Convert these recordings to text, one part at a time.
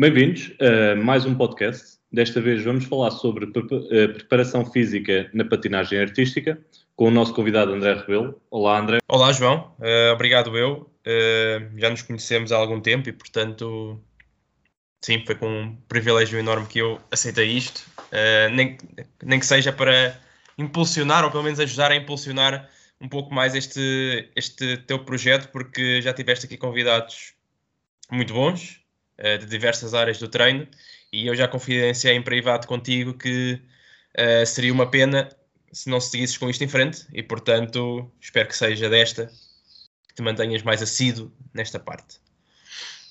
Bem-vindos a mais um podcast. Desta vez vamos falar sobre eh, preparação física na patinagem artística com o nosso convidado André Rebelo. Olá, André. Olá, João. Uh, obrigado eu. Uh, já nos conhecemos há algum tempo e, portanto, sim, foi com um privilégio enorme que eu aceitei isto. Uh, nem, nem que seja para impulsionar, ou pelo menos ajudar a impulsionar um pouco mais este, este teu projeto, porque já tiveste aqui convidados muito bons, uh, de diversas áreas do treino, e eu já confidenciei em privado contigo que uh, seria uma pena se não seguisses com isto em frente, e portanto espero que seja desta que te mantenhas mais assíduo nesta parte.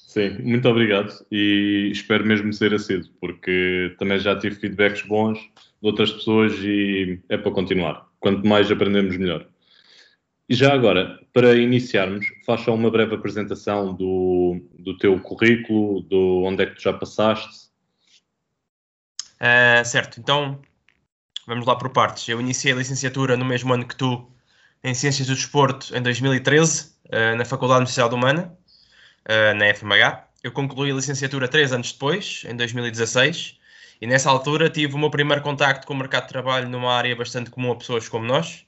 Sim, muito obrigado e espero mesmo ser assíduo, porque também já tive feedbacks bons de outras pessoas e é para continuar. Quanto mais aprendemos, melhor. E já agora, para iniciarmos, faz só uma breve apresentação do, do teu currículo, do onde é que tu já passaste. Uh, certo, então vamos lá por partes. Eu iniciei a licenciatura no mesmo ano que tu, em Ciências do Desporto, em 2013, uh, na Faculdade de Universidade Humana, uh, na FMH. Eu concluí a licenciatura três anos depois, em 2016, e nessa altura tive o meu primeiro contacto com o mercado de trabalho numa área bastante comum a pessoas como nós,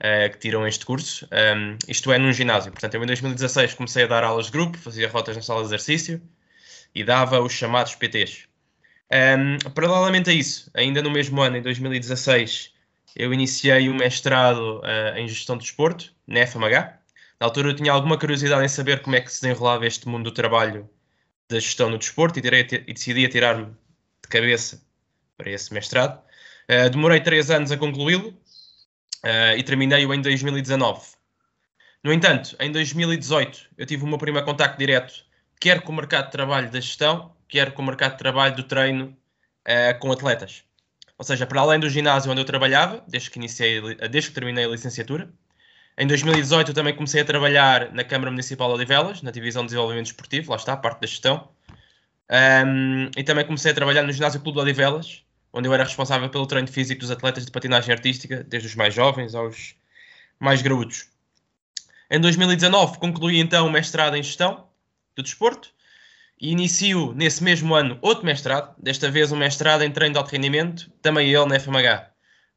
uh, que tiram este curso, um, isto é, num ginásio. Portanto, eu em 2016 comecei a dar aulas de grupo, fazia rotas na sala de exercício e dava os chamados PTs. Um, paralelamente a isso, ainda no mesmo ano, em 2016, eu iniciei o mestrado uh, em Gestão de Desporto, na FMH, na altura eu tinha alguma curiosidade em saber como é que se desenrolava este mundo do trabalho da gestão no desporto e, tirei, e decidi tirar-me cabeça para esse mestrado. Uh, demorei três anos a concluí-lo uh, e terminei-o em 2019. No entanto, em 2018 eu tive o meu primeiro contacto direto, quer com o mercado de trabalho da gestão, quer com o mercado de trabalho do treino uh, com atletas. Ou seja, para além do ginásio onde eu trabalhava, desde que, iniciei, desde que terminei a licenciatura, em 2018 eu também comecei a trabalhar na Câmara Municipal de Odivelas, na Divisão de Desenvolvimento Esportivo, lá está, a parte da gestão. Um, e também comecei a trabalhar no Ginásio Clube de Odivelas, onde eu era responsável pelo treino físico dos atletas de patinagem artística, desde os mais jovens aos mais graúdos. Em 2019 concluí então o mestrado em Gestão do Desporto e inicio nesse mesmo ano outro mestrado, desta vez um mestrado em Treino de Alto Rendimento, também ele na FMH.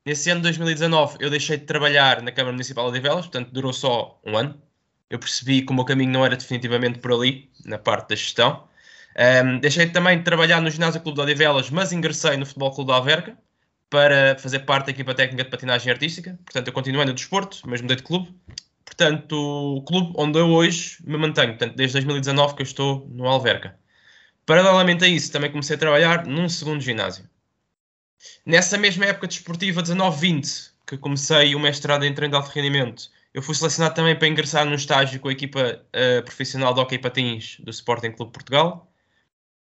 Nesse ano de 2019 eu deixei de trabalhar na Câmara Municipal de Velas, portanto durou só um ano. Eu percebi que o meu caminho não era definitivamente por ali, na parte da gestão. Um, deixei também de trabalhar no Ginásio Clube de Odivelas, mas ingressei no Futebol Clube da Alverca para fazer parte da equipa técnica de patinagem artística. Portanto, eu continuei no desporto, mas mudei de clube. Portanto, o clube onde eu hoje me mantenho, portanto, desde 2019 que eu estou no Alverca. Paralelamente a isso, também comecei a trabalhar num segundo ginásio. Nessa mesma época desportiva, 19-20, que comecei o mestrado em treino de alto rendimento, eu fui selecionado também para ingressar num estágio com a equipa uh, profissional de hockey patins do Sporting Clube Portugal.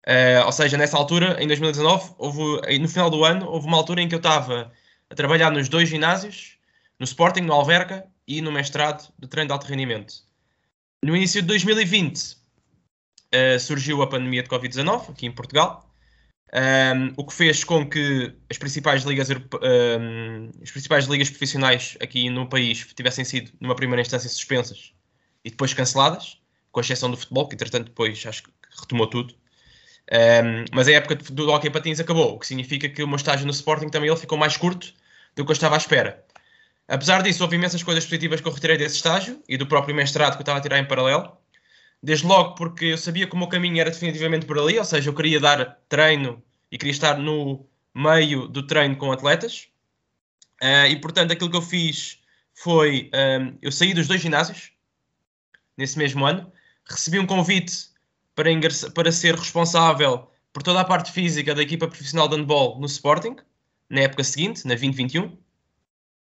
Uh, ou seja, nessa altura, em 2019, houve, no final do ano, houve uma altura em que eu estava a trabalhar nos dois ginásios, no Sporting, no Alverca e no mestrado de treino de alto rendimento. No início de 2020, uh, eh, surgiu a pandemia de Covid-19 aqui em Portugal um, o que fez com que as principais ligas um, as principais ligas profissionais aqui no país tivessem sido numa primeira instância suspensas e depois canceladas, com exceção do futebol, que entretanto depois acho que retomou tudo. Um, mas a época do hockey patins acabou, o que significa que o meu estágio no Sporting também ele ficou mais curto do que eu estava à espera. Apesar disso, houve imensas coisas positivas que eu retirei desse estágio e do próprio mestrado que eu estava a tirar em paralelo. Desde logo porque eu sabia que o meu caminho era definitivamente por ali, ou seja, eu queria dar treino e queria estar no meio do treino com atletas. Uh, e portanto, aquilo que eu fiz foi: um, eu saí dos dois ginásios nesse mesmo ano, recebi um convite para, para ser responsável por toda a parte física da equipa profissional de handball no Sporting, na época seguinte, na 2021. Uh,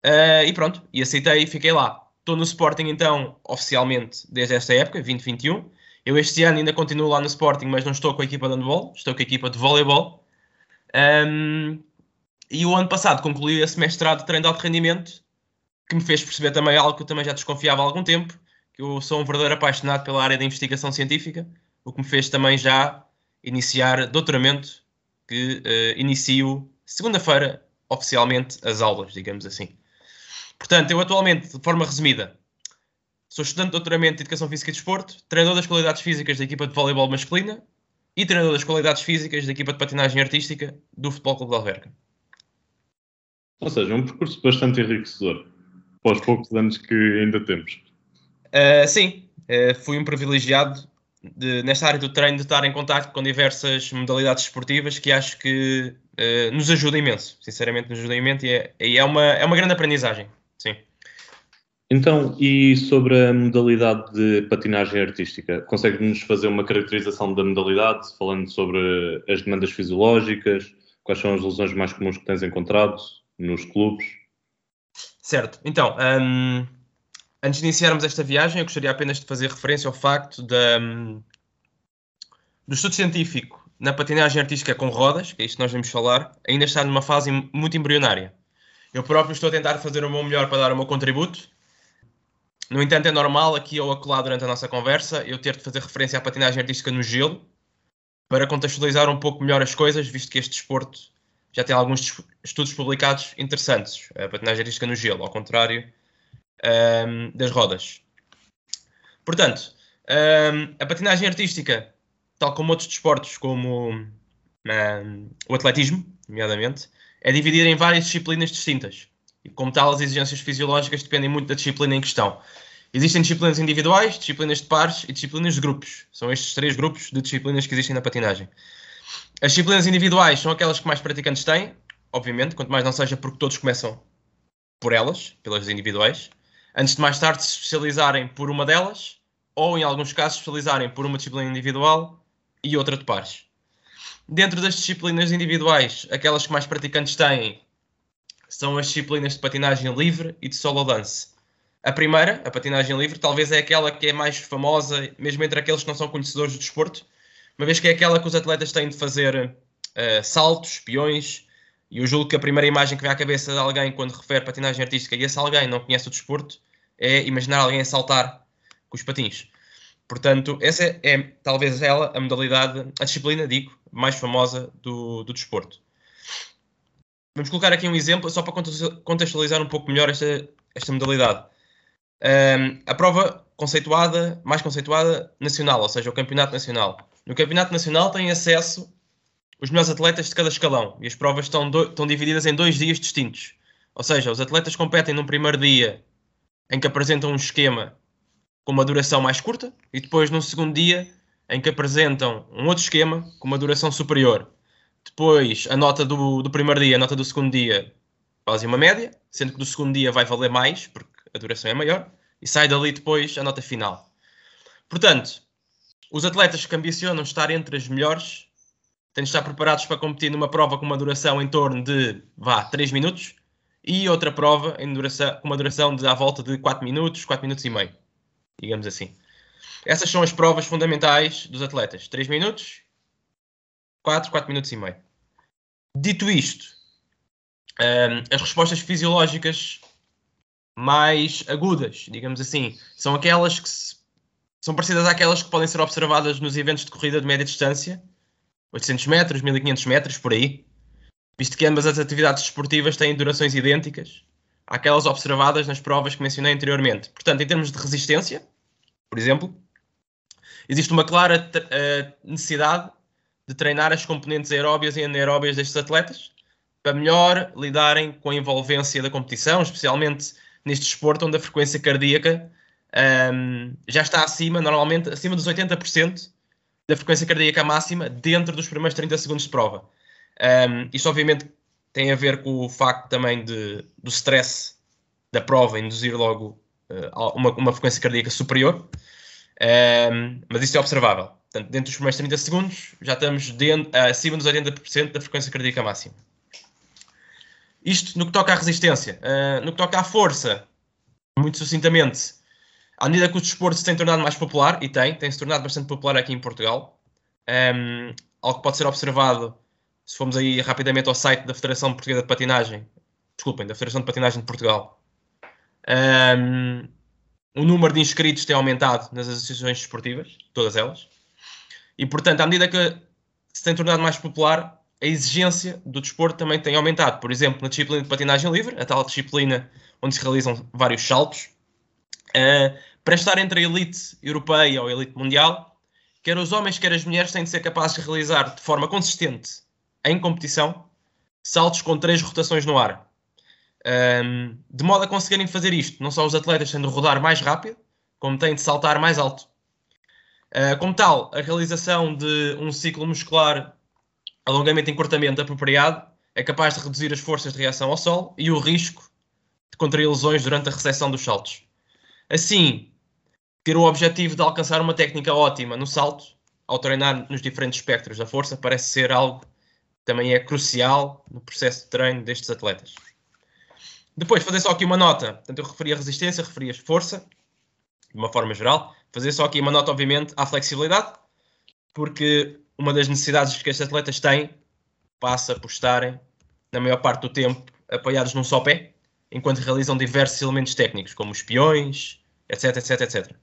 eh, e pronto, e aceitei e fiquei lá. Estou no Sporting então, oficialmente, desde esta época, 2021. Eu este ano ainda continuo lá no Sporting, mas não estou com a equipa de handball, estou com a equipa de voleibol. Um, e o ano passado concluí esse mestrado de treino de alto rendimento, que me fez perceber também algo que eu também já desconfiava há algum tempo, que eu sou um verdadeiro apaixonado pela área da investigação científica, o que me fez também já iniciar doutoramento, que uh, inicio segunda-feira, oficialmente, as aulas, digamos assim. Portanto, eu atualmente, de forma resumida, sou estudante de doutoramento de Educação Física e Desporto, treinador das qualidades físicas da equipa de voleibol masculina e treinador das qualidades físicas da equipa de patinagem artística do Futebol Clube de Alverca. Ou seja, um percurso bastante enriquecedor para os poucos anos que ainda temos. Uh, sim, uh, fui um privilegiado de, nesta área do treino de estar em contato com diversas modalidades esportivas que acho que uh, nos ajuda imenso. Sinceramente, nos ajuda imenso e é, e é, uma, é uma grande aprendizagem. Sim. Então, e sobre a modalidade de patinagem artística? Consegue-nos fazer uma caracterização da modalidade, falando sobre as demandas fisiológicas, quais são as lesões mais comuns que tens encontrado nos clubes? Certo. Então, um, antes de iniciarmos esta viagem, eu gostaria apenas de fazer referência ao facto da, um, do estudo científico na patinagem artística com rodas, que é isto que nós vamos falar, ainda está numa fase muito embrionária. Eu próprio estou a tentar fazer o meu melhor para dar o meu contributo. No entanto, é normal aqui ou acolá durante a nossa conversa eu ter de fazer referência à patinagem artística no gelo para contextualizar um pouco melhor as coisas, visto que este desporto já tem alguns estudos publicados interessantes. A patinagem artística no gelo, ao contrário um, das rodas. Portanto, um, a patinagem artística, tal como outros desportos, como um, o atletismo, nomeadamente, é dividida em várias disciplinas distintas. E, como tal, as exigências fisiológicas dependem muito da disciplina em questão. Existem disciplinas individuais, disciplinas de pares e disciplinas de grupos. São estes três grupos de disciplinas que existem na patinagem. As disciplinas individuais são aquelas que mais praticantes têm, obviamente, quanto mais não seja porque todos começam por elas, pelas individuais, antes de mais tarde se especializarem por uma delas, ou em alguns casos especializarem por uma disciplina individual e outra de pares. Dentro das disciplinas individuais, aquelas que mais praticantes têm são as disciplinas de patinagem livre e de solo dance. A primeira, a patinagem livre, talvez é aquela que é mais famosa, mesmo entre aqueles que não são conhecedores do desporto, uma vez que é aquela que os atletas têm de fazer uh, saltos, peões, e eu julgo que a primeira imagem que vem à cabeça de alguém quando refere patinagem artística e esse alguém não conhece o desporto é imaginar alguém a saltar com os patins. Portanto, essa é, é talvez ela a modalidade, a disciplina, digo, mais famosa do, do desporto. Vamos colocar aqui um exemplo só para contextualizar um pouco melhor esta, esta modalidade. Um, a prova conceituada, mais conceituada, nacional, ou seja, o campeonato nacional. No Campeonato Nacional têm acesso os melhores atletas de cada escalão e as provas estão, do, estão divididas em dois dias distintos. Ou seja, os atletas competem num primeiro dia em que apresentam um esquema com uma duração mais curta e depois num segundo dia em que apresentam um outro esquema com uma duração superior. Depois, a nota do, do primeiro dia, a nota do segundo dia fazem uma média, sendo que do segundo dia vai valer mais, porque a duração é maior, e sai dali depois a nota final. Portanto, os atletas que ambicionam estar entre as melhores têm de estar preparados para competir numa prova com uma duração em torno de, vá, 3 minutos e outra prova em duração, com uma duração de à volta de 4 minutos, 4 minutos e meio, digamos assim. Essas são as provas fundamentais dos atletas. 3 minutos, 4, 4 minutos e meio. Dito isto, um, as respostas fisiológicas mais agudas, digamos assim, são aquelas que se são parecidas àquelas que podem ser observadas nos eventos de corrida de média distância, 800 metros, 1500 metros, por aí, visto que ambas as atividades desportivas têm durações idênticas àquelas observadas nas provas que mencionei anteriormente. Portanto, em termos de resistência, por exemplo, existe uma clara uh, necessidade de treinar as componentes aeróbias e anaeróbias destes atletas para melhor lidarem com a envolvência da competição, especialmente neste desporto onde a frequência cardíaca um, já está acima, normalmente acima dos 80% da frequência cardíaca máxima dentro dos primeiros 30 segundos de prova. Um, isto obviamente tem a ver com o facto também de, do stress da prova induzir logo uh, uma, uma, frequência cardíaca superior, um, mas isso é observável. Portanto, dentro dos primeiros 30 segundos já estamos dentro, acima dos 80% da frequência cardíaca máxima. Isto no que toca à resistência. Uh, no que toca à força, muito sucintamente, à medida que o desporto se tem tornado mais popular, e tem, tem se tornado bastante popular aqui em Portugal, um, ehm, algo que pode ser observado se formos aí rapidamente ao site da Federação Portuguesa de Patinagem, desculpem, da Federação de Patinagem de Portugal, um, ehm, o número de inscritos tem aumentado nas associações desportivas, todas elas, e portanto, à medida que se tem tornado mais popular, a exigência do desporto também tem aumentado. Por exemplo, na disciplina de patinagem livre, a tal disciplina onde se realizam vários saltos, uh, para estar entre a elite europeia ou a elite mundial, quer os homens, quer as mulheres têm de ser capazes de realizar de forma consistente em competição saltos com três rotações no ar. Um, de modo a conseguirem fazer isto, não só os atletas têm de rodar mais rápido, como têm de saltar mais alto. Uh, como tal, a realização de um ciclo muscular alongamento e encurtamento apropriado é capaz de reduzir as forças de reação ao sol e o risco de contrair lesões durante a recepção dos saltos. Assim, ter o objetivo de alcançar uma técnica ótima no salto, ao treinar nos diferentes espectros da força, parece ser algo que também é crucial no processo de treino destes atletas. Depois, fazer só aqui uma nota. Portanto, eu referi a resistência, referi a força, de uma forma geral. Fazer só aqui uma nota, obviamente, à flexibilidade, porque uma das necessidades que estes atletas têm passa por estarem, na maior parte do tempo, apoiados num só pé, enquanto realizam diversos elementos técnicos, como os peões, etc, etc, etc.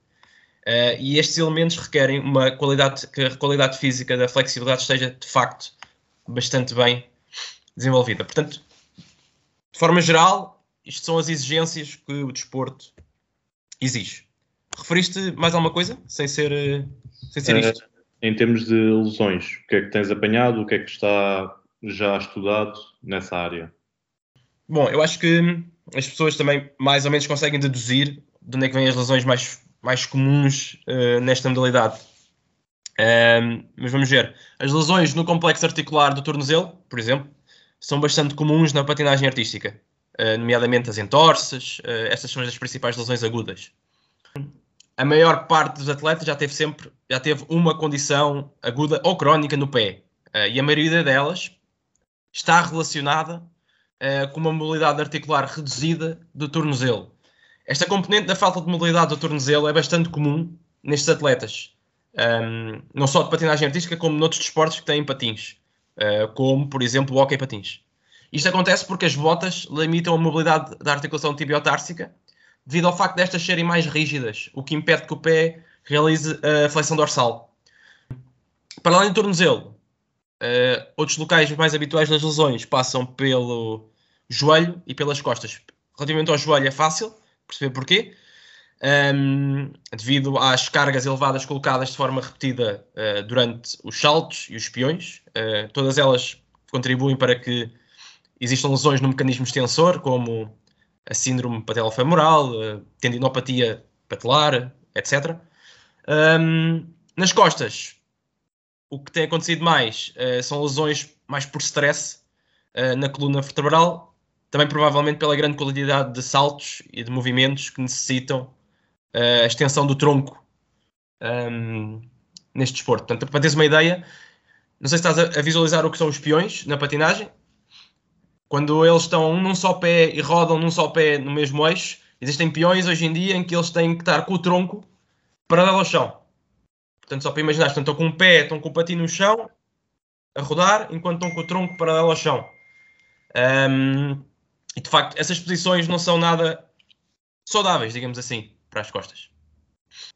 Uh, e estes elementos requerem uma qualidade, que a qualidade física da flexibilidade esteja, de facto, bastante bem desenvolvida. Portanto, de forma geral, isto são as exigências que o desporto exige. Referiste mais alguma coisa, sem ser, eh, sem ser isto? Uh, em termos de lesões, o que é que tens apanhado, o que é que está já estudado nessa área? Bom, eu acho que as pessoas também mais ou menos conseguem deduzir de onde é que vêm as lesões mais, mais comuns uh, nesta modalidade. Um, mas vamos ver. As lesões no complexo articular do tornozelo, por exemplo, são bastante comuns na patinagem artística, uh, nomeadamente as entorses. Uh, estas são as principais lesões agudas a maior parte dos atletas já teve sempre, já teve uma condição aguda ou crónica no pé. E a maioria delas está relacionada com uma mobilidade articular reduzida do tornozelo. Esta componente da falta de mobilidade do tornozelo é bastante comum nestes atletas, um, não só de patinagem artística, como noutros desportos que têm patins, uh, como, por exemplo, o hockey patins. Isto acontece porque as botas limitam a mobilidade da articulação tibiotársica devido ao facto destas serem mais rígidas, o que impede que o pé realize a flexão dorsal. Para além do tornozelo, uh, outros locais mais habituais das lesões passam pelo joelho e pelas costas. Relativamente ao joelho é fácil perceber porquê. Um, devido às cargas elevadas colocadas de forma repetida uh, durante os saltos e os peões, uh, todas elas contribuem para que existam lesões no mecanismo extensor, como a síndrome patelofemoral, a tendinopatia patelar, etc. Um, nas costas, o que tem acontecido mais uh, são lesões mais por stress uh, na coluna vertebral, também provavelmente pela grande qualidade de saltos e de movimentos que necessitam uh, a extensão do tronco um, neste desporto. Portanto, para teres uma ideia, não sei se estás a, visualizar o que são os peões na patinagem, quando eles estão um num só pé e rodam num só pé no mesmo eixo, existem peões hoje em dia em que eles têm que estar com o tronco paralelo ao chão. Portanto, só para imaginar, estão com um pé, estão com o patinho no chão, a rodar, enquanto estão com o tronco paralelo ao chão. Um, e de facto, essas posições não são nada saudáveis, digamos assim, para as costas.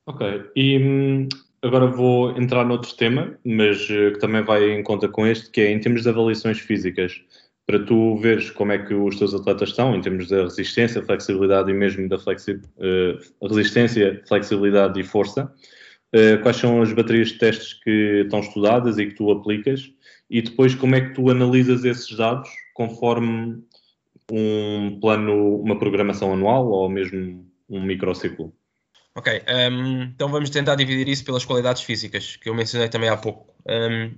Ok, e hum, agora vou entrar noutro tema, mas uh, que também vai em conta com este, que é em termos de avaliações físicas para tu veres como é que os teus atletas estão em termos da resistência, flexibilidade e mesmo da flexi uh, resistência, flexibilidade e força. Uh, quais são as baterias de testes que estão estudadas e que tu aplicas e depois como é que tu analisas esses dados conforme um plano, uma programação anual ou mesmo um microciclo? Ok, um, então vamos tentar dividir isso pelas qualidades físicas que eu mencionei também há pouco. Um,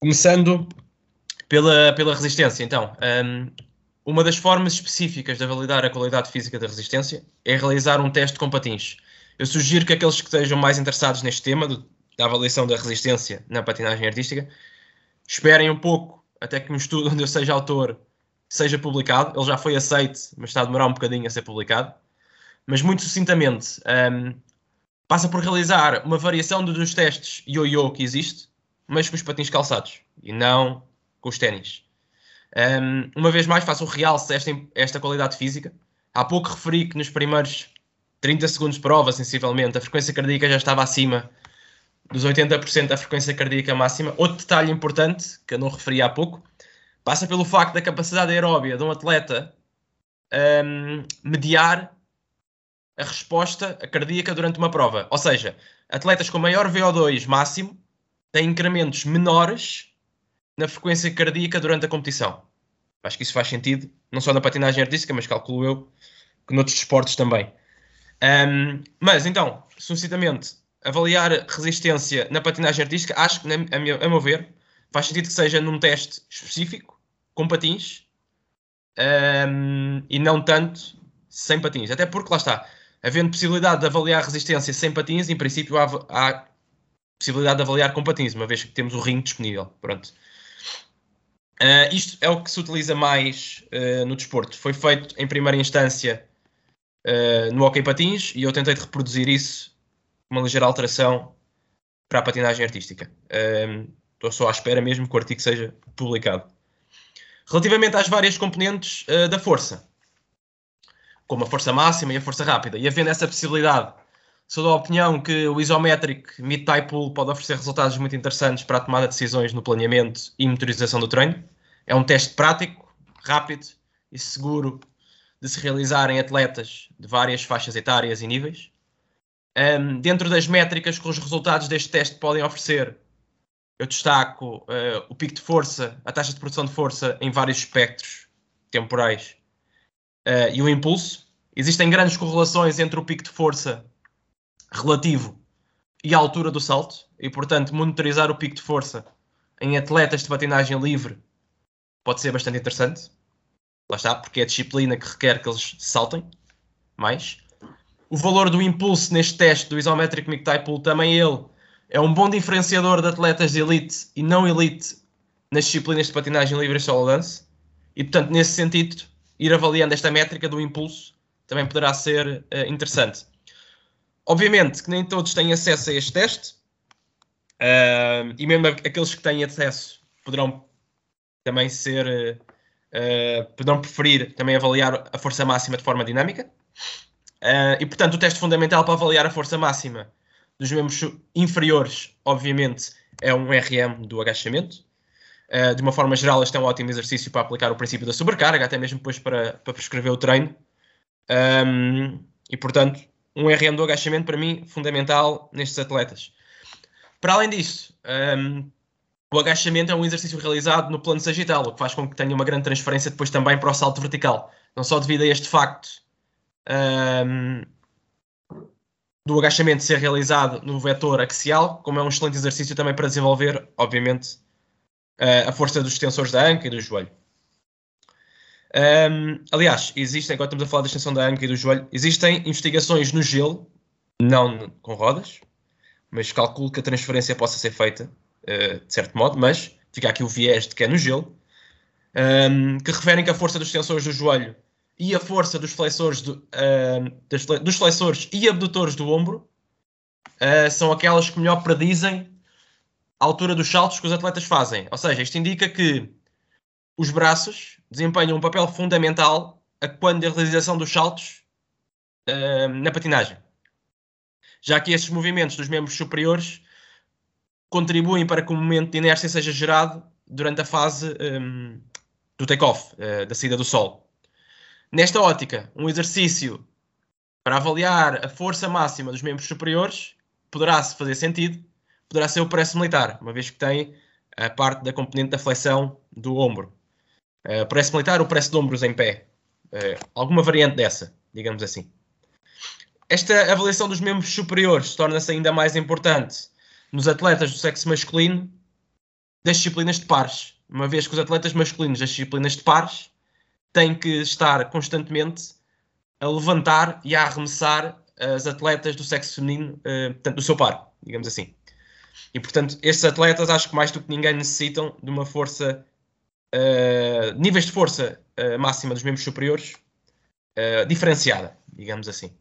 começando pela, pela resistência, então, um, uma das formas específicas de validar a qualidade física da resistência é realizar um teste com patins. Eu sugiro que aqueles que estejam mais interessados neste tema, do, da avaliação da resistência na patinagem artística, esperem um pouco até que um estudo onde eu seja autor seja publicado. Ele já foi aceito, mas está a demorar um bocadinho a ser publicado. Mas muito sucintamente, um, passa por realizar uma variação dos testes yo-yo que existe, mas com os patins calçados e não com os ténis. Um, uma vez mais, faço o realce esta, esta qualidade física. Há pouco referi que nos primeiros 30 segundos de prova, sensivelmente, a frequência cardíaca já estava acima dos 80% da frequência cardíaca máxima. Outro detalhe importante, que eu não referi há pouco, passa pelo facto da capacidade aeróbia de um atleta um, mediar a resposta cardíaca durante uma prova. Ou seja, atletas com maior VO2 máximo têm incrementos menores na frequência cardíaca durante a competição. Acho que isso faz sentido, não só na patinagem artística, mas calculo eu que noutros esportes também. Um, mas então, sucintamente, avaliar resistência na patinagem artística, acho que, a, meu, a meu ver, faz sentido que seja num teste específico, com patins, um, e não tanto sem patins. Até porque, lá está, havendo possibilidade de avaliar resistência sem patins, em princípio há, há possibilidade de avaliar com patins, uma vez que temos o ringue disponível. Pronto. Uh, isto é o que se utiliza mais uh, no desporto. Foi feito em primeira instância uh, no hockey patins e eu tentei reproduzir isso, uma ligeira alteração para a patinagem artística. Estou só à espera mesmo que o artigo seja publicado. Relativamente às várias componentes da força, como a força máxima e a força rápida, e havendo essa possibilidade, sou da opinião que o isometric mid-type pool pode oferecer resultados muito interessantes para a tomada de decisões no planeamento e motorização do treino. É um teste prático, rápido e seguro de se realizar em atletas de várias faixas etárias e níveis. Um, dentro das métricas que os resultados deste teste podem oferecer, eu destaco uh, o pico de força, a taxa de produção de força em vários espectros temporais uh, e o impulso. Existem grandes correlações entre o pico de força relativo e a altura do salto, e portanto, monitorizar o pico de força em atletas de patinagem livre pode ser bastante interessante. Lá está, porque é a disciplina que requer que eles saltem mais. O valor do impulso neste teste do Isometric Mic Type Pool, também ele é um bom diferenciador de atletas de elite e não elite nas disciplinas de patinagem livre e solo dance. E portanto, nesse sentido, ir avaliando esta métrica do impulso também poderá ser uh, interessante. Obviamente que nem todos têm acesso a este teste, uh, e mesmo aqueles que têm acesso poderão também ser, uh, poderão preferir também avaliar a força máxima de forma dinâmica. e portanto, o teste fundamental para avaliar a força máxima dos membros inferiores, obviamente, é um RM do agachamento. Uh, de uma forma geral, este é um ótimo exercício para aplicar o princípio da sobrecarga, até mesmo depois para, para prescrever o treino. Um, e, portanto, um RM do agachamento, para mim, fundamental nestes atletas. Para além disso, um, o agachamento é um exercício realizado no plano sagital, o que faz com que tenha uma grande transferência depois também para o salto vertical. Não só devido a este facto um, do agachamento ser realizado no vetor axial, como é um excelente exercício também para desenvolver, obviamente, uh, a força dos extensores da anca e do joelho. Um, aliás, existem, agora estamos a falar da extensão da anca e do joelho, existem investigações no gelo, não com rodas, mas calculo que a transferência possa ser feita uh, de certo modo, mas fica aqui o viés de que é no gelo, um, que referem que a força dos extensores do joelho e a força dos flexores, do, uh, dos flexores e abdutores do ombro uh, são aquelas que melhor predizem a altura dos saltos que os atletas fazem. Ou seja, isto indica que os braços desempenham um papel fundamental a quando a realização dos saltos uh, na patinagem. Já que esses movimentos dos membros superiores contribuem para que o momento de inércia seja gerado durante a fase um, do take-off, da saída do sol. Nesta ótica, um exercício para avaliar a força máxima dos membros superiores poderá-se fazer sentido poderá ser o preço militar, uma vez que tem a parte da componente da flexão do ombro. Uh, preço militar, o preço de ombros em pé. Uh, alguma variante dessa, digamos assim. Esta avaliação dos membros superiores torna-se ainda mais importante nos atletas do sexo masculino das disciplinas de pares, uma vez que os atletas masculinos das disciplinas de pares têm que estar constantemente a levantar e a arremessar as atletas do sexo feminino, uh, portanto, do seu par, digamos assim. E portanto, estes atletas acho que mais do que ninguém necessitam de uma força, uh, níveis de força uh, máxima dos membros superiores uh, diferenciada, digamos assim.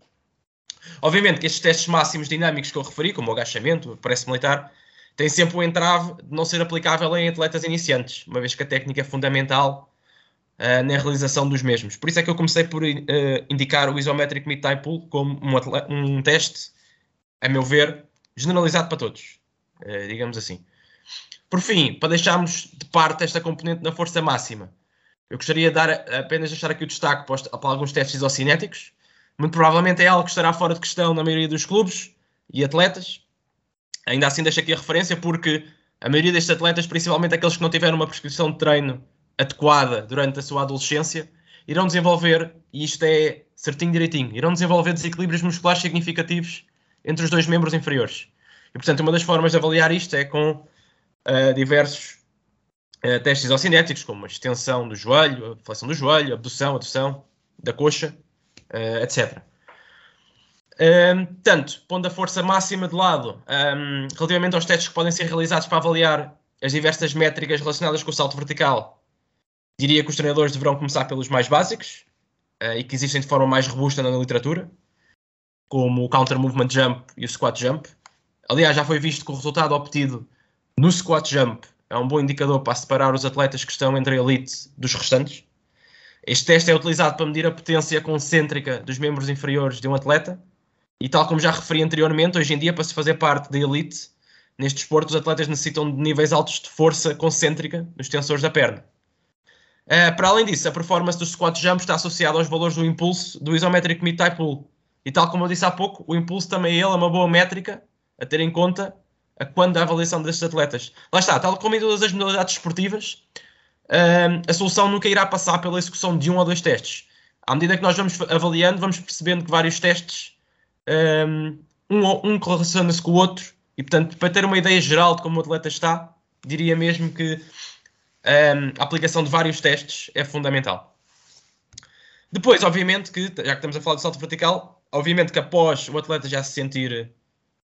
Obviamente que estes testes máximos dinâmicos que eu referi, como o agachamento, o preço militar, têm sempre o entrave de não ser aplicável em atletas iniciantes, uma vez que a técnica é fundamental uh, na realização dos mesmos. Por isso é que eu comecei por uh, indicar o Isometric Mid-Type Pull como um, um, teste, a meu ver, generalizado para todos. uh, digamos assim. Por fim, para deixarmos de parte esta componente na força máxima, eu gostaria de dar apenas deixar aqui o destaque para, para alguns testes isocinéticos. Muito provavelmente é algo que estará fora de questão na maioria dos clubes e atletas. Ainda assim, deixo aqui a referência porque a maioria destes atletas, principalmente aqueles que não tiveram uma prescrição de treino adequada durante a sua adolescência, irão desenvolver, e isto é certinho direitinho, irão desenvolver desequilíbrios musculares significativos entre os dois membros inferiores. E, portanto, uma das formas de avaliar isto é com uh, diversos uh, testes isocinéticos, como a extensão do joelho, a flexão do joelho, a abdução, adução da coxa, uh, etc. Um, tanto, pondo a força máxima de lado, um, relativamente aos testes que podem ser realizados para avaliar as diversas métricas relacionadas com o salto vertical, diria que os treinadores deverão começar pelos mais básicos uh, e que existem de forma mais robusta na literatura, como o counter movement jump e o squat jump. Aliás, já foi visto que o resultado obtido no squat jump é um bom indicador para separar os atletas que estão entre a elite dos restantes. Este teste é utilizado para medir a potência concêntrica dos membros inferiores de um atleta e, tal como já referi anteriormente, hoje em dia, para se fazer parte da elite, neste esporte, os atletas necessitam de níveis altos de força concêntrica nos tensores da perna. Uh, para além disso, a performance do squat jump está associada aos valores do impulso do isometric mid type pull. E tal como eu disse há pouco, o impulso também ele é uma boa métrica a ter em conta a quando a avaliação destes atletas. Lá está, tal como em todas as modalidades esportivas, uh, a solução nunca irá passar pela execução de um ou dois testes. À medida que nós vamos avaliando, vamos percebendo que vários testes um, um correlaciona-se com o outro e, portanto, para ter uma ideia geral de como o atleta está, diria mesmo que a aplicação de vários testes é fundamental. Depois, obviamente, que já que estamos a falar de salto vertical, obviamente que após o atleta já se sentir,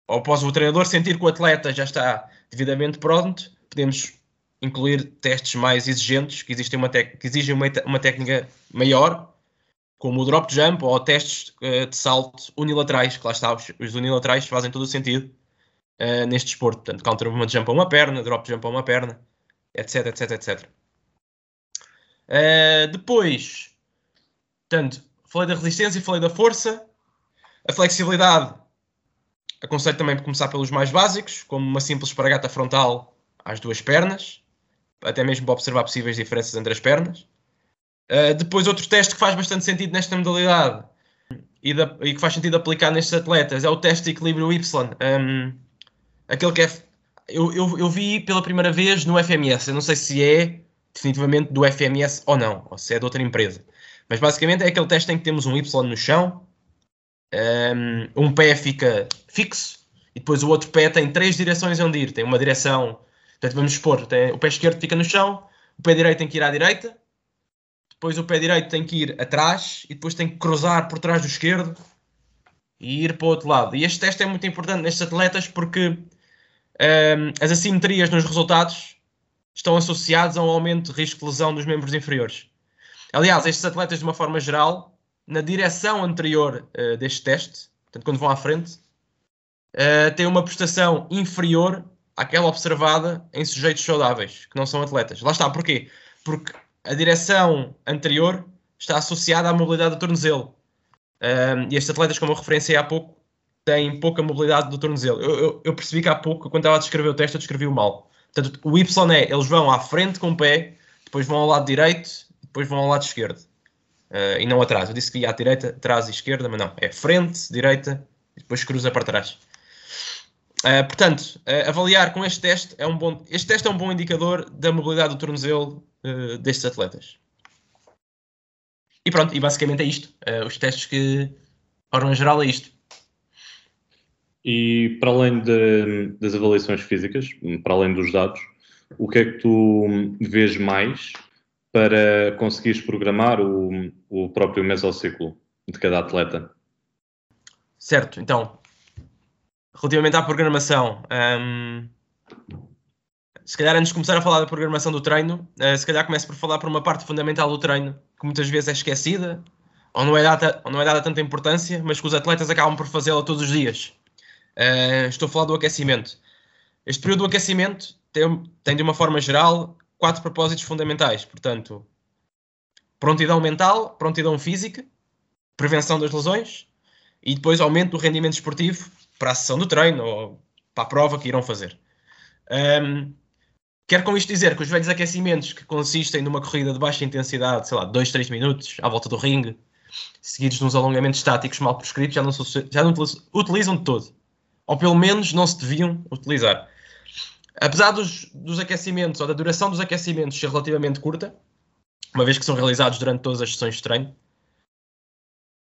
ou após o treinador sentir que o atleta já está devidamente pronto, podemos incluir testes mais exigentes, que, existem uma que exigem uma, uma técnica maior, como o drop jump ou testes uh, de salto unilaterais, que lá está, os, os unilaterais fazem todo o sentido uh, neste desporto. Portanto, counter movement jump a uma perna, drop jump a uma perna, etc, etc, etc. Uh, depois, portanto, falei da resistência falei da força. A flexibilidade, aconselho também por começar pelos mais básicos, como uma simples espargata frontal às duas pernas, até mesmo para observar possíveis diferenças entre as pernas. Uh, depois, outro teste que faz bastante sentido nesta modalidade e, e, que faz sentido aplicar nestes atletas é o teste de equilíbrio Y. Um, aquele que é eu, eu, eu, vi pela primeira vez no FMS. Eu não sei se é definitivamente do FMS ou não, ou se é de outra empresa. Mas basicamente é aquele teste em que temos um Y no chão, um, um pé fica fixo e depois o outro pé tem três direções onde ir. Tem uma direção, portanto, vamos expor, tem, o pé esquerdo fica no chão, o pé direito tem que ir à direita, depois o pé direito tem que ir atrás e depois tem que cruzar por trás do esquerdo e ir para o outro lado. E este teste é muito importante nestes atletas porque um, as assimetrias nos resultados estão associados a um aumento de risco de lesão dos membros inferiores. Aliás, estes atletas, de uma forma geral, na direção anterior uh, deste teste, portanto, quando vão à frente, uh, têm uma prestação inferior àquela observada em sujeitos saudáveis, que não são atletas. Lá está, porquê? Porque a direção anterior está associada à mobilidade do tornozelo. E estes atletas, como eu referenciei há pouco, têm pouca mobilidade do tornozelo. Eu, eu, eu, percebi que há pouco, quando estava a descrever o teste, eu descrevi o mal. Portanto, o Y é, eles vão à frente com o pé, depois vão ao lado direito, depois vão ao lado esquerdo. Uh, e não atrás. Eu disse que ia à direita, atrás e esquerda, mas não. É frente, direita, e depois cruza para trás. Uh, portanto, uh, avaliar com este teste é um bom. Este teste é um bom indicador da mobilidade do tornozelo destes atletas. E pronto, e basicamente é isto. os testes que, de forma geral, é isto. E para além de, das avaliações físicas, para além dos dados, o que é que tu vês mais para conseguires programar o, o próprio mesociclo de cada atleta? Certo, então, relativamente à programação, hum, se calhar antes de começar a falar da programação do treino, uh, se calhar começo por falar por uma parte fundamental do treino que muitas vezes é esquecida ou não é dada, ou não é dada tanta importância, mas que os atletas acabam por fazê-la todos os dias Uh, estou a falar do aquecimento. Este período do aquecimento tem, tem, de uma forma geral, quatro propósitos fundamentais. Portanto, prontidão mental, prontidão física, prevenção das lesões e depois aumento do rendimento esportivo para a sessão do treino ou para a prova que irão fazer. Um, quero com isto dizer que os velhos aquecimentos que consistem numa corrida de baixa intensidade, sei lá, 2, 3 minutos à volta do ringue, seguidos de uns alongamentos estáticos mal prescritos, já não, já não utilizam de todo. Ou pelo menos não se deviam utilizar. Apesar dos, dos aquecimentos ou da duração dos aquecimentos ser relativamente curta, uma vez que são realizados durante todas as sessões de treino,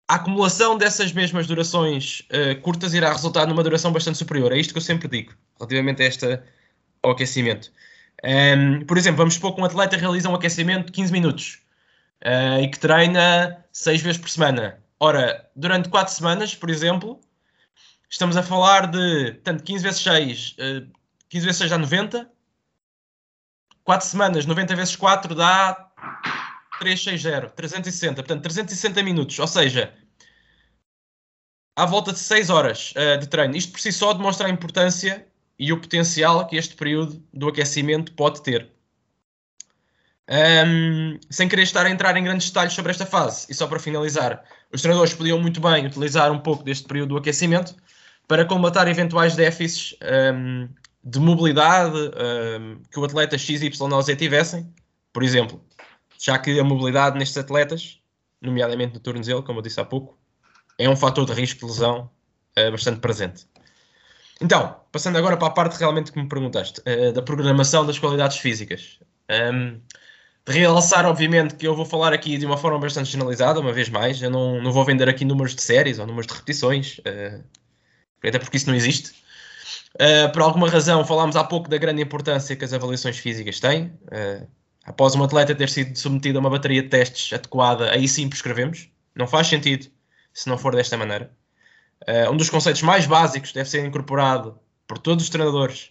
a acumulação dessas mesmas durações uh, curtas irá resultar numa duração bastante superior. É isto que eu sempre digo, relativamente a esta, ao aquecimento. Um, por exemplo, vamos supor que um atleta realiza um aquecimento de 15 minutos uh, e que treina 6 vezes por semana. Ora, durante 4 semanas, por exemplo, estamos a falar de tanto 15 vezes 6, uh, 15 vezes 6 dá 90. 4 semanas, 90 vezes 4 dá 360, 360. Portanto, 360 minutos. Ou seja, à volta de 6 horas uh, de treino. Isto por si só demonstra a importância e o potencial que este período do aquecimento pode ter. Um, sem querer estar a entrar em grandes detalhes sobre esta fase, e só para finalizar, os treinadores podiam muito bem utilizar um pouco deste período do aquecimento para combatar eventuais déficits um, de mobilidade um, que o atleta XYZ tivessem, por exemplo, já que a mobilidade nestes atletas, nomeadamente no tornozelo, como eu disse há pouco, é um fator de risco de lesão uh, bastante presente. Então, passando agora para a parte realmente que me perguntaste, uh, da programação das qualidades físicas. Um, de realçar, obviamente, que eu vou falar aqui de uma forma bastante generalizada, uma vez mais. Eu não, não vou vender aqui números de séries ou números de repetições, uh, até porque isso não existe. Uh, por alguma razão, falámos há pouco da grande importância que as avaliações físicas têm. Uh, após um atleta ter sido submetido a uma bateria de testes adequada, aí sim prescrevemos. Não faz sentido se não for desta maneira. Uh, um dos conceitos mais básicos deve ser incorporado por todos os treinadores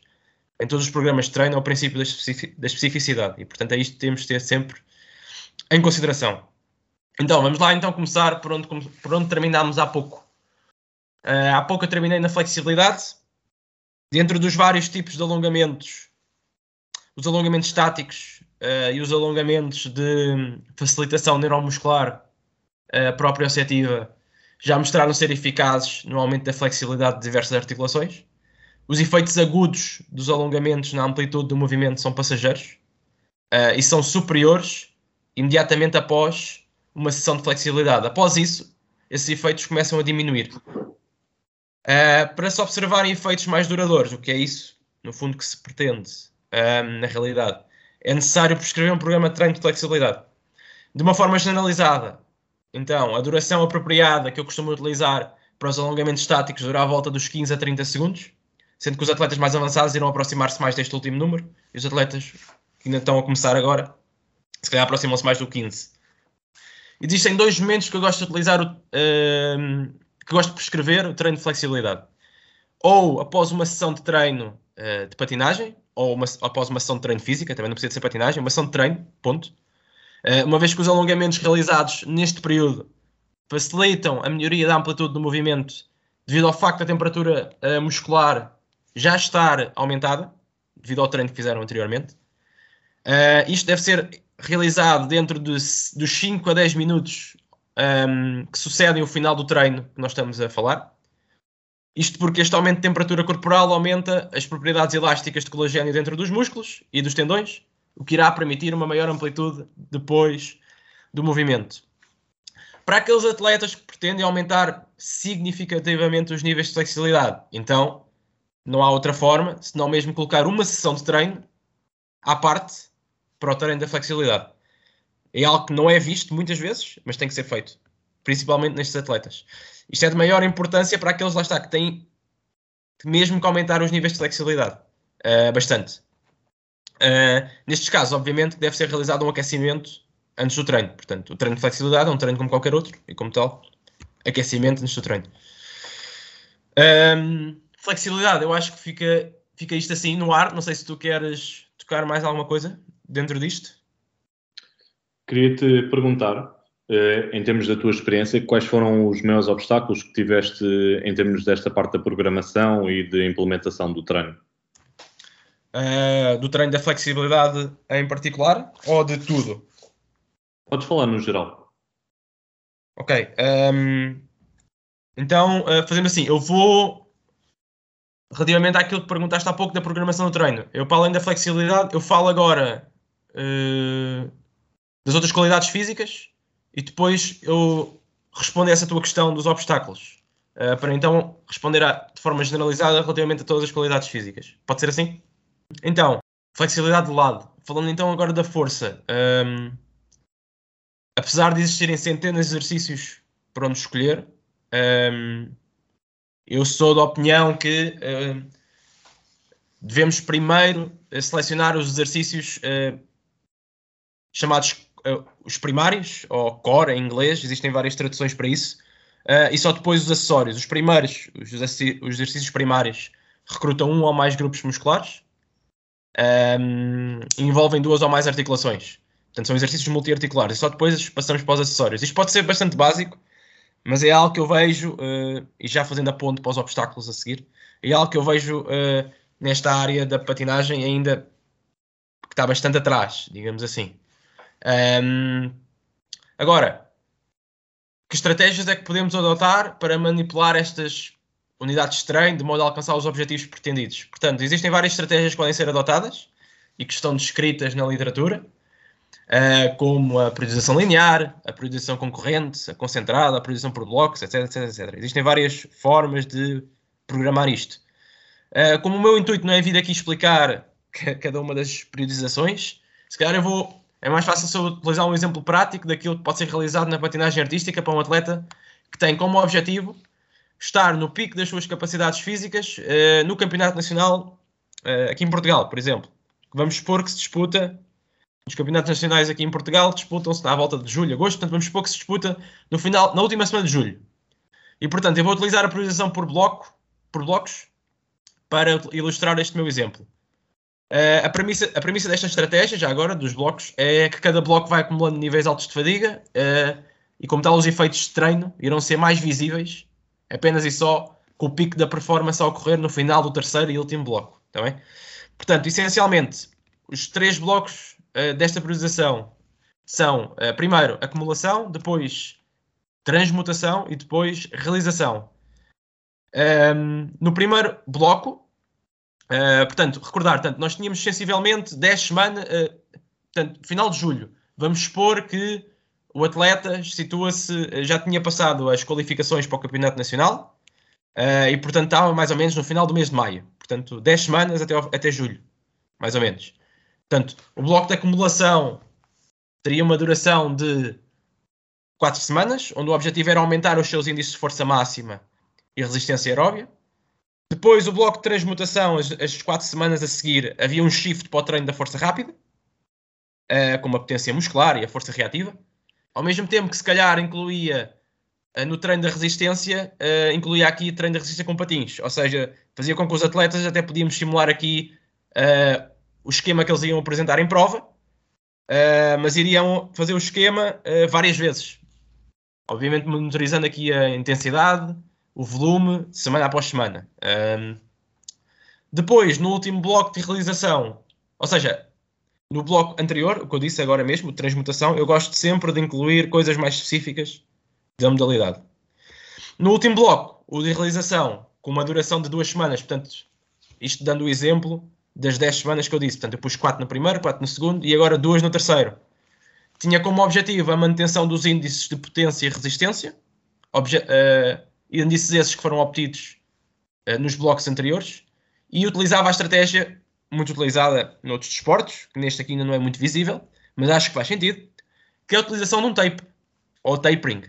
em todos os programas de treino é o princípio da, especific da especificidade e, portanto, é isto que temos de ter sempre em consideração. Então, vamos lá então começar por onde, por onde terminámos há pouco. Uh, há pouco eu terminei na flexibilidade. Dentro dos vários tipos de alongamentos, os alongamentos estáticos uh, e os alongamentos de facilitação neuromuscular uh, proprioceptiva já mostraram ser eficazes no aumento da flexibilidade de diversas articulações. Os efeitos agudos dos alongamentos na amplitude do movimento são passageiros uh, e são superiores imediatamente após uma sessão de flexibilidade. Após isso, esses efeitos começam a diminuir. Uh, para se observarem efeitos mais duradouros, o que é isso, no fundo, que se pretende uh, na realidade, é necessário prescrever um programa de treino de flexibilidade. De uma forma generalizada, então, a duração apropriada que eu costumo utilizar para os alongamentos estáticos dura à volta dos 15 a 30 segundos, sendo que os atletas mais avançados irão aproximar-se mais deste último número, e os atletas que ainda estão a começar agora, se calhar aproximam-se mais do 15. Existem dois momentos que eu gosto de utilizar, uh, que gosto de prescrever o treino de flexibilidade. Ou após uma sessão de treino uh, de patinagem, ou uma, após uma sessão de treino física, também não precisa ser patinagem, uma sessão de treino, ponto eh, uma vez que os alongamentos realizados neste período facilitam a melhoria da amplitude do movimento devido ao facto da temperatura uh, muscular já estar aumentada, devido ao treino que fizeram anteriormente. Uh, isto deve ser realizado dentro de, dos 5 a 10 minutos um, que sucedem o final do treino que nós estamos a falar. Isto porque este aumento de temperatura corporal aumenta as propriedades elásticas de colagênio dentro dos músculos e dos tendões, o que irá permitir uma maior amplitude depois do movimento. Para aqueles atletas que pretendem aumentar significativamente os níveis de flexibilidade, então não há outra forma senão mesmo colocar uma sessão de treino à parte para o treino da flexibilidade. É algo que não é visto muitas vezes, mas tem que ser feito, principalmente nestes atletas. Isto é de maior importância para aqueles lá está que têm mesmo que aumentar os níveis de flexibilidade uh, bastante. Uh, nestes casos, obviamente, deve ser realizado um aquecimento antes do treino. Portanto, o treino de flexibilidade é um treino como qualquer outro e, como tal, aquecimento antes do treino. Um, flexibilidade, eu acho que fica, fica isto assim no ar. Não sei se tu queres tocar mais alguma coisa dentro disto. Queria-te perguntar, eh, em termos da tua experiência, quais foram os maiores obstáculos que tiveste em termos desta parte da programação e de implementação do treino? uh, do treino da flexibilidade em particular ou de tudo? Podes falar no geral. Ok. Um, ehm, então, uh, fazendo assim, eu vou relativamente àquilo que perguntaste há pouco da programação do treino, eu para além da flexibilidade, eu falo agora uh, das outras qualidades físicas e depois eu respondo a essa tua questão dos obstáculos. Uh, para então responder a, de forma generalizada relativamente a todas as qualidades físicas. Pode ser assim? Então, flexibilidade de lado. Falando então agora da força. Um, apesar de existirem centenas de exercícios para onde escolher, um, eu sou da opinião que uh, devemos primeiro uh, selecionar os exercícios uh, chamados uh, os primários, ou core em inglês, existem várias traduções para isso, e só depois os acessórios. Os primeiros, os, os exercícios primários, recrutam um ou mais grupos musculares, um, envolvem duas ou mais articulações. Portanto, são exercícios multiarticulares e só depois passamos para os acessórios. Isto pode ser bastante básico, mas é algo que eu vejo, uh, e já fazendo a ponte para os obstáculos a seguir, é algo que eu vejo uh, nesta área da patinagem ainda que está bastante atrás, digamos assim. Um, agora, que estratégias é que podemos adotar para manipular estas unidades de treino de modo a alcançar os objetivos pretendidos? Portanto, existem várias estratégias que podem ser adotadas e que estão descritas na literatura uh, como a periodização linear, a periodização concorrente, a concentrada, a periodização por blocos, etc, etc, etc. Existem várias formas de programar isto. Uh, como o meu intuito não é vir aqui explicar cada uma das periodizações, se calhar eu vou. É mais fácil se utilizar um exemplo prático daquilo que pode ser realizado na patinagem artística para um atleta que tem como objetivo estar no pico das suas capacidades físicas uh, no Campeonato Nacional uh, aqui em Portugal, por exemplo. Vamos supor que se disputa os campeonatos nacionais aqui em Portugal disputam-se à volta de julho, agosto, portanto vamos supor que se disputa no final, na última semana de julho. E portanto eu vou utilizar a priorização por bloco, por blocos, para ilustrar este meu exemplo. Uh, a, premissa, a premissa desta estratégia, já agora, dos blocos, é que cada bloco vai acumulando níveis altos de fadiga uh, e, como tal, os efeitos de treino irão ser mais visíveis apenas e só com o pico da performance a ocorrer no final do terceiro e último bloco. Tá bem? Portanto, essencialmente, os três blocos uh, desta priorização são, primeiro, acumulação, depois transmutação e depois realização. Um, no primeiro bloco, uh, portanto, recordar, portanto, nós tínhamos sensivelmente 10 semanas, portanto, final de julho. Vamos supor que o atleta situa-se, já tinha passado as qualificações para o Campeonato Nacional e, portanto, estava mais ou menos no final do mês de maio. Portanto, 10 semanas até, até julho, mais ou menos. Portanto, o bloco de acumulação teria uma duração de 4 semanas, onde o objetivo era aumentar os seus índices de força máxima e resistência aeróbia. Depois, o bloco de transmutação, as, as 4 semanas a seguir, havia um shift para o treino da força rápida, uh, com uma potência muscular e a força reativa. Ao mesmo tempo que, se calhar, incluía uh, no treino da resistência, uh, incluía aqui treino da resistência com patins. Ou seja, fazia com que os atletas até podíamos simular aqui o esquema que eles iam apresentar em prova, mas iriam fazer o esquema várias vezes. Obviamente monitorizando aqui a intensidade, o volume, semana após semana. Um, depois, no último bloco de realização, ou seja, no bloco anterior, o que eu disse agora mesmo, transmutação, eu gosto sempre de incluir coisas mais específicas da modalidade. No último bloco, o de realização, com uma duração de duas semanas, portanto, isto dando o exemplo, das 10 semanas que eu disse. Portanto, eu pus 4 no primeiro, 4 no segundo e agora 2 no terceiro. Tinha como objetivo a manutenção dos índices de potência e resistência, uh, índices esses que foram obtidos uh, nos blocos anteriores, e utilizava a estratégia muito utilizada noutros desportos, que neste aqui ainda não é muito visível, mas acho que faz sentido, que é a utilização de um tape, ou tapering.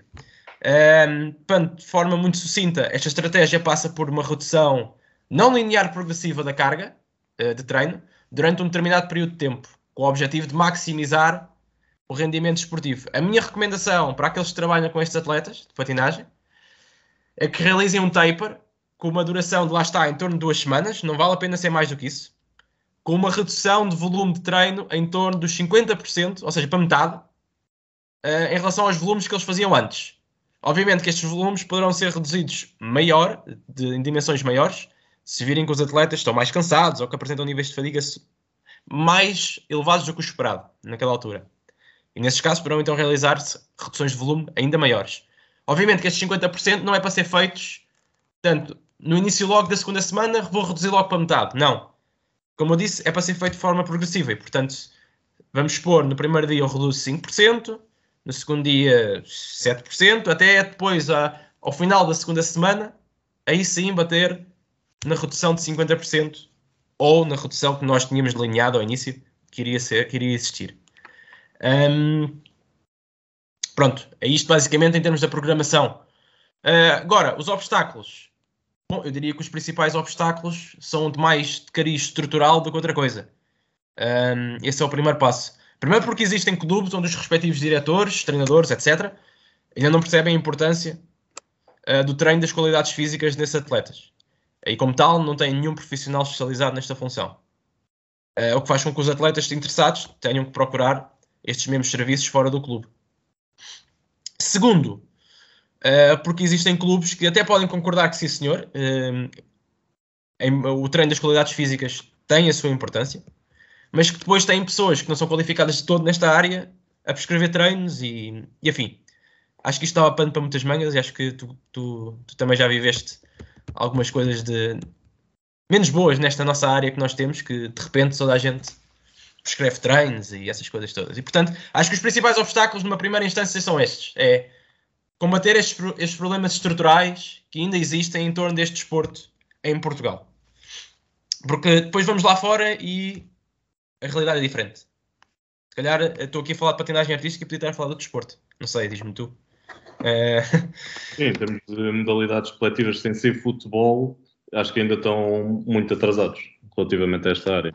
Um, portanto, de forma muito sucinta, esta estratégia passa por uma redução não linear progressiva da carga, eh, de treino durante um determinado período de tempo, com o objetivo de maximizar o rendimento esportivo. A minha recomendação para aqueles que trabalham com estes atletas de patinagem que realizem um taper com uma duração de lá está em torno de duas semanas, não vale a pena ser mais do que isso, com uma redução de volume de treino em torno dos 50%, ou seja, para metade, eh, em relação aos volumes que eles faziam antes. Obviamente que estes volumes poderão ser reduzidos maior, de, em dimensões maiores, se virem que os atletas estão mais cansados ou que apresentam níveis de fadiga mais elevados do que o esperado naquela altura. E nesses casos poderão então realizar-se reduções de volume ainda maiores. Obviamente que estes 50% não é para ser feitos, portanto, no início logo da segunda semana vou reduzir logo para metade. Não. Como eu disse, é para ser feito de forma progressiva e, portanto, vamos expor no primeiro dia eu reduzo 5%, no segundo dia 7%, até depois, ao final da segunda semana, aí sim bater na redução de 50% ou na redução que nós tínhamos delineado ao início que iria, ser, que iria existir. Um, pronto, é isto basicamente em termos da programação. Uh, agora, os obstáculos. Bom, eu diria que os principais obstáculos são de mais de cariz estrutural do que outra coisa. Um, esse é o primeiro passo. Primeiro porque existem clubes onde os respectivos diretores, treinadores, etc., ainda não percebem a importância uh, do treino das qualidades físicas desses atletas. E como tal, não tem nenhum profissional especializado nesta função. Uh, o que faz com que os atletas interessados tenham que procurar estes mesmos serviços fora do clube. Segundo, uh, porque existem clubes que até podem concordar que sim, senhor, em, o treino das qualidades físicas tem a sua importância, mas que depois têm pessoas que não são qualificadas de todo nesta área a prescrever treinos e, e afim. Acho que isto estava pano para muitas mangas e acho que tu, tu, tu também já viveste algumas coisas de menos boas nesta nossa área que nós temos, que de repente toda a gente prescreve treinos e essas coisas todas. E portanto, acho que os principais obstáculos numa primeira instância são estes: é combater estes, estes problemas estruturais que ainda existem em torno deste desporto em Portugal. Porque depois vamos lá fora e a realidade é diferente. Se calhar estou aqui a falar de patinagem artística e podia estar a falar do desporto. Não sei, diz-me tu. É... Sim, em termos de modalidades coletivas sem ser futebol, acho que ainda estão muito atrasados relativamente a esta área.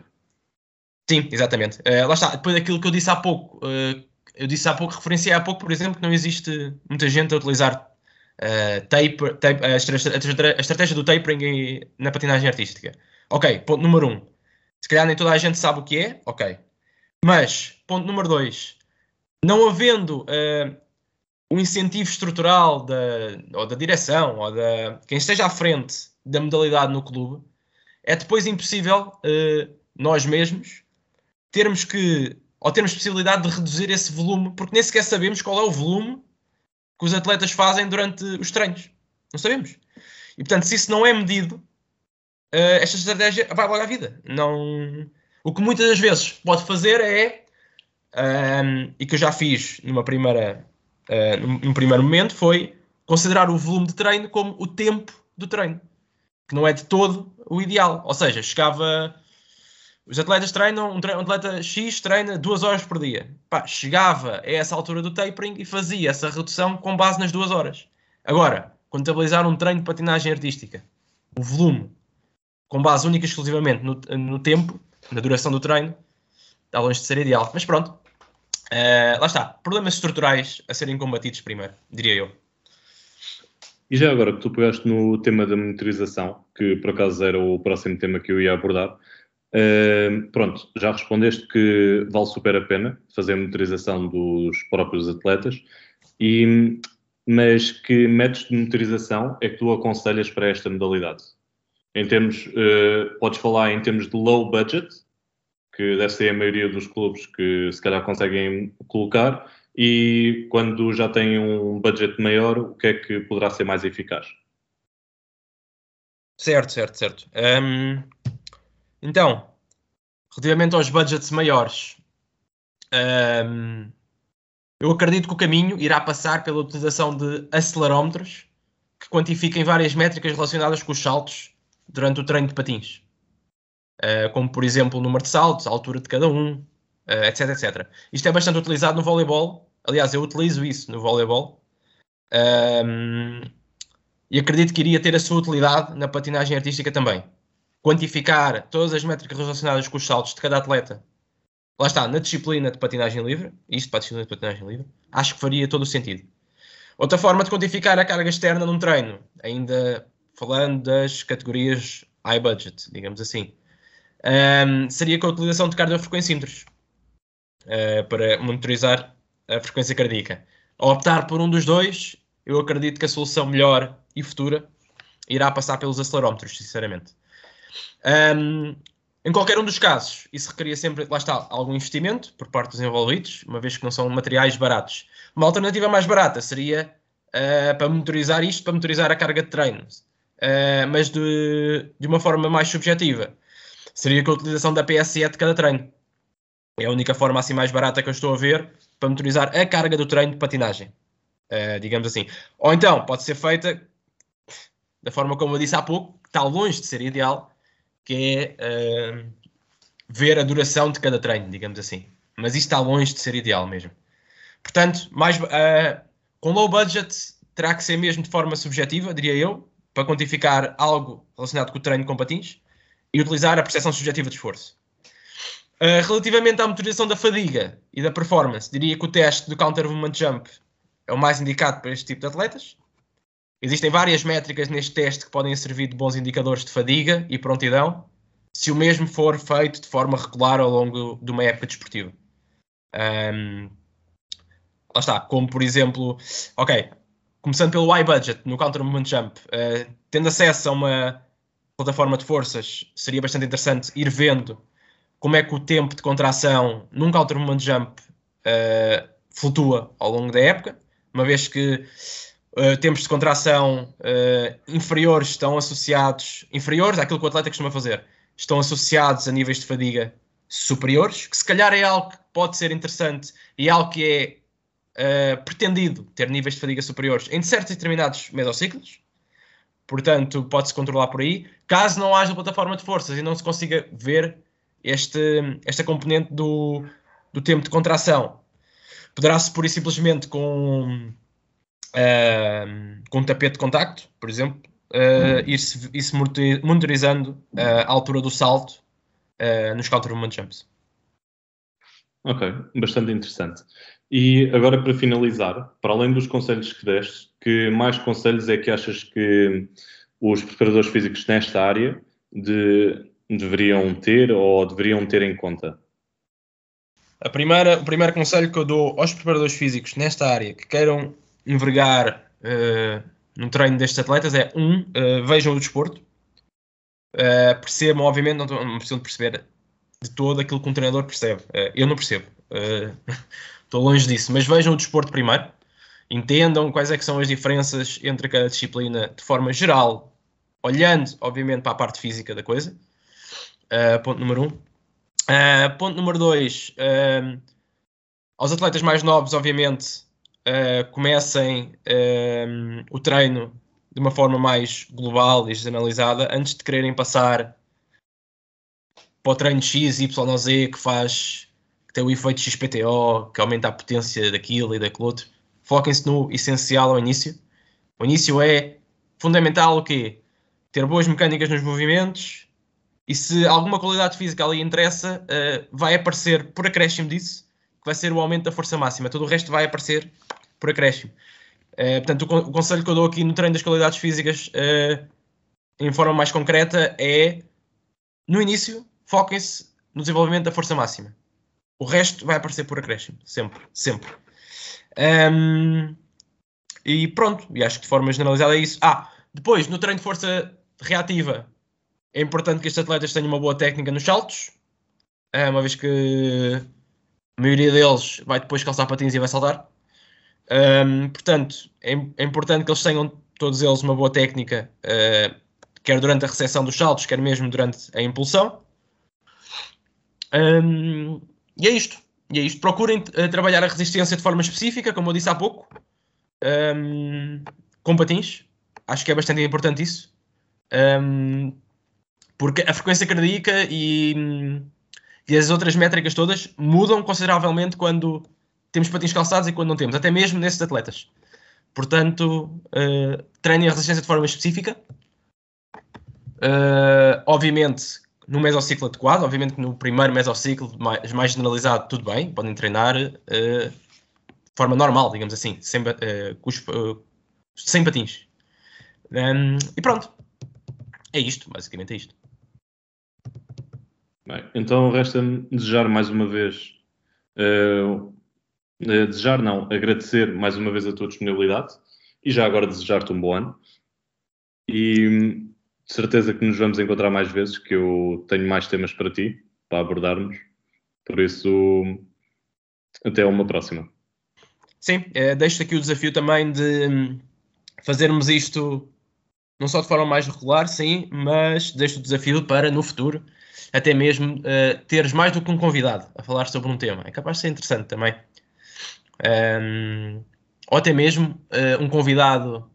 Sim, exatamente. Uh, lá está, depois daquilo que eu disse há pouco, uh, eu disse há pouco, referenciei há pouco, por exemplo, que não existe muita gente a utilizar uh, taper, tape, a, a, estratégia do tapering na patinagem artística. Ok, ponto número um. Se calhar nem toda a gente sabe o que é, ok. Mas, ponto número dois, não havendo uh, o incentivo estrutural da, ou da direção ou da quem esteja à frente da modalidade no clube, é depois impossível uh, nós mesmos termos que ou termos possibilidade de reduzir esse volume, porque nem sequer sabemos qual é o volume que os atletas fazem durante os treinos. Não sabemos. E portanto, se isso não é medido, uh, esta estratégia vai logo à vida. Não... O que muitas das vezes pode fazer é, um, ehm, e que eu já fiz numa primeira, uh, num primeiro momento, foi considerar o volume de treino como o tempo do treino, que não é de todo o ideal. Ou seja, chegava. Os atletas treinam, um, treino, um atleta X treina duas horas por dia. Pá, chegava a essa altura do tapering e fazia essa redução com base nas duas horas. Agora, contabilizar um treino de patinagem artística, o volume com base única e exclusivamente no, no tempo, na duração do treino, está longe de ser ideal. Mas pronto, uh, lá está. Problemas estruturais a serem combatidos primeiro, diria eu. E já agora que tu pegaste no tema da monitorização, que por acaso era o próximo tema que eu ia abordar, pronto, já respondeste que vale super a pena fazer a monitorização dos próprios atletas, e, mas que métodos de monitorização é que tu aconselhas para esta modalidade? em termos, uh, podes falar em termos de low budget, que deve ser a maioria dos clubes que se calhar conseguem colocar, e quando já têm um budget maior, o que é que poderá ser mais eficaz? Certo, certo, certo. Então, relativamente aos budgets maiores, um, eu acredito que o caminho irá passar pela utilização de acelerómetros que quantifiquem várias métricas relacionadas com os saltos durante o treino de patins. Uh, como, por exemplo, o número de saltos, a altura de cada um, uh, etc, etc. Isto é bastante utilizado no voleibol. Aliás, eu utilizo isso no voleibol. Um, e acredito que iria ter a sua utilidade na patinagem artística também. Quantificar todas as métricas relacionadas com os saltos de cada atleta. Lá está, na disciplina de patinagem livre, isto para a disciplina de patinagem livre, acho que faria todo o sentido. Outra forma de quantificar a carga externa num treino, ainda falando das categorias high budget, digamos assim, um, seria com a utilização de cardiofrequencímetros uh, para monitorizar a frequência cardíaca. Ao optar por um dos dois, eu acredito que a solução melhor e futura irá passar pelos acelerómetros, sinceramente. Um, em qualquer um dos casos, isso requeria sempre, lá está, algum investimento por parte dos envolvidos, uma vez que não são materiais baratos. Uma alternativa mais barata seria uh, para monitorizar isto, para monitorizar a carga de treino uh, mas de, de uma forma mais subjetiva. Seria com a utilização da PSE de cada treino. É a única forma assim mais barata que eu estou a ver para monitorizar a carga do treino de patinagem. Uh, digamos assim. Ou então, pode ser feita da forma como eu disse há pouco, que está longe de ser ideal, que é uh, ver a duração de cada treino, digamos assim. Mas isto está longe de ser ideal mesmo. Portanto, mais, uh, com low budget terá que ser mesmo de forma subjetiva, diria eu, para quantificar algo relacionado com o treino com patins e utilizar a percepção subjetiva de esforço. Uh, relativamente à motorização da fadiga e da performance, diria que o teste do counter movement jump é o mais indicado para este tipo de atletas. Existem várias métricas neste teste que podem servir de bons indicadores de fadiga e prontidão, se o mesmo for feito de forma regular ao longo de uma época desportiva. Um, lá está, como por exemplo, ok, começando pelo high budget no counter movement jump, uh, tendo acesso a uma plataforma de forças, seria bastante interessante ir vendo como é que o tempo de contração num counter movement jump uh, flutua ao longo da época, uma vez que uh, tempos de contração uh, inferiores estão associados, inferiores àquilo que o atleta costuma fazer, estão associados a níveis de fadiga superiores, que se calhar é algo que pode ser interessante e é algo que é uh, pretendido ter níveis de fadiga superiores em certos e determinados mesociclos. Portanto, pode-se controlar por aí. Caso não haja plataforma de forças e não se consiga ver este, esta componente do, do tempo de contração, poderá-se pura e simplesmente com uh, com um tapete de contacto, por exemplo, uh, ir-se ir monitorizando a altura do salto uh, nos counter movement jumps. Ok, bastante interessante. E agora para finalizar, para além dos conselhos que deste, que mais conselhos é que achas que os preparadores físicos nesta área de, deveriam ter ou deveriam ter em conta? A primeira, o primeiro conselho que eu dou aos preparadores físicos nesta área que queiram envergar uh, no treino destes atletas é um, uh, vejam o desporto, uh, percebam, obviamente, não, não precisam de perceber de todo aquilo que um treinador percebe. Uh, eu não percebo, estou longe disso, mas vejam o desporto primeiro, entendam quais é que são as diferenças entre cada disciplina de forma geral, olhando, obviamente, para a parte física da coisa. ponto número um. ponto número dois. aos atletas mais novos, obviamente, uh, comecem uh, o treino de uma forma mais global e generalizada antes de quererem passar para o treino X, Y Z que faz que tem o efeito XPTO, que aumenta a potência daquilo e daquilo outro. Foquem-se no essencial ao início. O início é fundamental o quê? Ter boas mecânicas nos movimentos e se alguma qualidade física ali interessa, uh, vai aparecer por acréscimo disso que vai ser o aumento da força máxima. Todo o resto vai aparecer por acréscimo. Uh, portanto, o, o, conselho que eu dou aqui no treino das qualidades físicas, uh, em forma mais concreta, é no início, foquem-se no desenvolvimento da força máxima. O resto vai aparecer por acréscimo, sempre, sempre. Um, e pronto, e acho que de forma generalizada é isso. Ah, depois, no treino de força reativa, é importante que estes atletas tenham uma boa técnica nos saltos, uh, uma vez que a maioria deles vai depois calçar patins e vai saltar. Um, portanto, é, é, importante que eles tenham todos eles uma boa técnica, uh, quer durante a recepção dos saltos, quer mesmo durante a impulsão. Um, e é isto. E é isto. Procurem uh, trabalhar a resistência de forma específica, como eu disse há pouco, um, com patins. Acho que é bastante importante isso. porque a frequência cardíaca e e as outras métricas todas mudam consideravelmente quando temos patins calçados e quando não temos, até mesmo nesses atletas. Portanto, uh, treinem a resistência de forma específica. Uh, obviamente, no mesociclo adequado, obviamente no primeiro mesociclo mais, mais generalizado, tudo bem, podem treinar uh, de forma normal, digamos assim, sem, uh, sem patins. Um, e pronto. É isto, basicamente é isto. Bem, então resta-me desejar mais uma vez, uh, uh, desejar não, agradecer mais uma vez a tua disponibilidade e já agora desejar-te um bom ano. E de certeza que nos vamos encontrar mais vezes, que eu tenho mais temas para ti, para abordarmos. Por isso, até uma próxima. Sim, é, deixo aqui o desafio também de hum, fazermos isto não só de forma mais regular, sim, mas deixo o desafio para no futuro até mesmo uh, teres mais do que um convidado a falar sobre um tema. É capaz de ser interessante também. Um, ou até mesmo uh, um convidado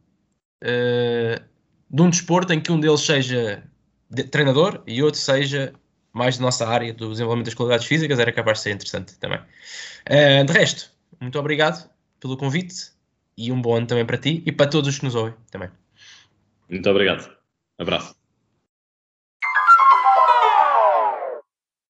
uh, de um desporto em que um deles seja de, treinador e outro seja mais da nossa área do desenvolvimento das qualidades físicas, era capaz de ser interessante também. Uh, de resto, muito obrigado pelo convite e um bom ano também para ti e para todos os que nos ouvem também. Muito obrigado. Abraço.